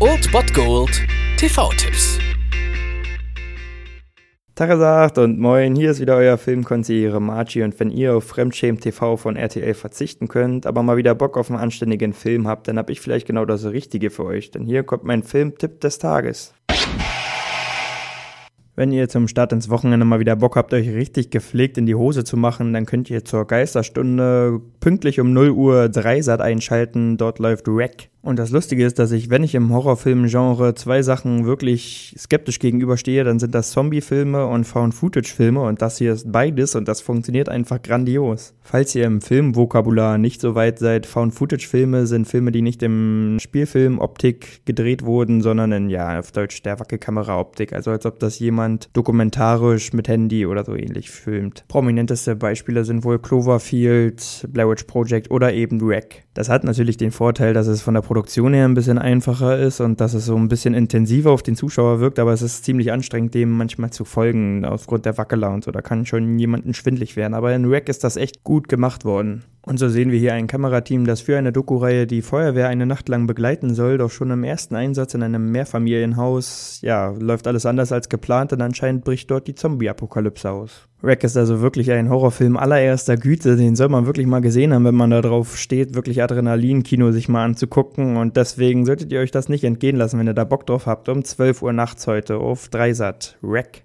Old Bot Gold TV-Tipps. Tagesagt und moin, hier ist wieder euer Filmkonsigliere Margie und wenn ihr auf Fremdschämen TV von RTL verzichten könnt, aber mal wieder Bock auf einen anständigen Film habt, dann hab ich vielleicht genau das Richtige für euch, denn hier kommt mein Filmtipp des Tages. Wenn ihr zum Start ins Wochenende mal wieder Bock habt, euch richtig gepflegt in die Hose zu machen, dann könnt ihr zur Geisterstunde pünktlich um 0 Uhr 3 Sat einschalten. Dort läuft Wreck. Und das Lustige ist, dass ich, wenn ich im Horrorfilm-Genre zwei Sachen wirklich skeptisch gegenüberstehe, dann sind das Zombie-Filme und Found-Footage-Filme und das hier ist beides und das funktioniert einfach grandios. Falls ihr im Filmvokabular nicht so weit seid, Found-Footage-Filme sind Filme, die nicht im Spielfilm-Optik gedreht wurden, sondern in, ja, auf Deutsch der Wackelkamera-Optik. Also als ob das jemand dokumentarisch mit Handy oder so ähnlich filmt. Prominenteste Beispiele sind wohl Cloverfield, Blair Witch Project oder eben Wreck. Das hat natürlich den Vorteil, dass es von der Produktion her ein bisschen einfacher ist und dass es so ein bisschen intensiver auf den Zuschauer wirkt, aber es ist ziemlich anstrengend, dem manchmal zu folgen, aufgrund der Wackeler und so. Da kann schon jemanden schwindlig werden. Aber in Rack ist das echt gut gemacht worden. Und so sehen wir hier ein Kamerateam, das für eine Doku-Reihe die Feuerwehr eine Nacht lang begleiten soll, doch schon im ersten Einsatz in einem Mehrfamilienhaus, ja, läuft alles anders als geplant und anscheinend bricht dort die Zombie-Apokalypse aus. Rack ist also wirklich ein Horrorfilm allererster Güte, den soll man wirklich mal gesehen haben, wenn man da drauf steht, wirklich Adrenalin-Kino sich mal anzugucken und deswegen solltet ihr euch das nicht entgehen lassen, wenn ihr da Bock drauf habt, um 12 Uhr nachts heute auf Dreisat. Rack.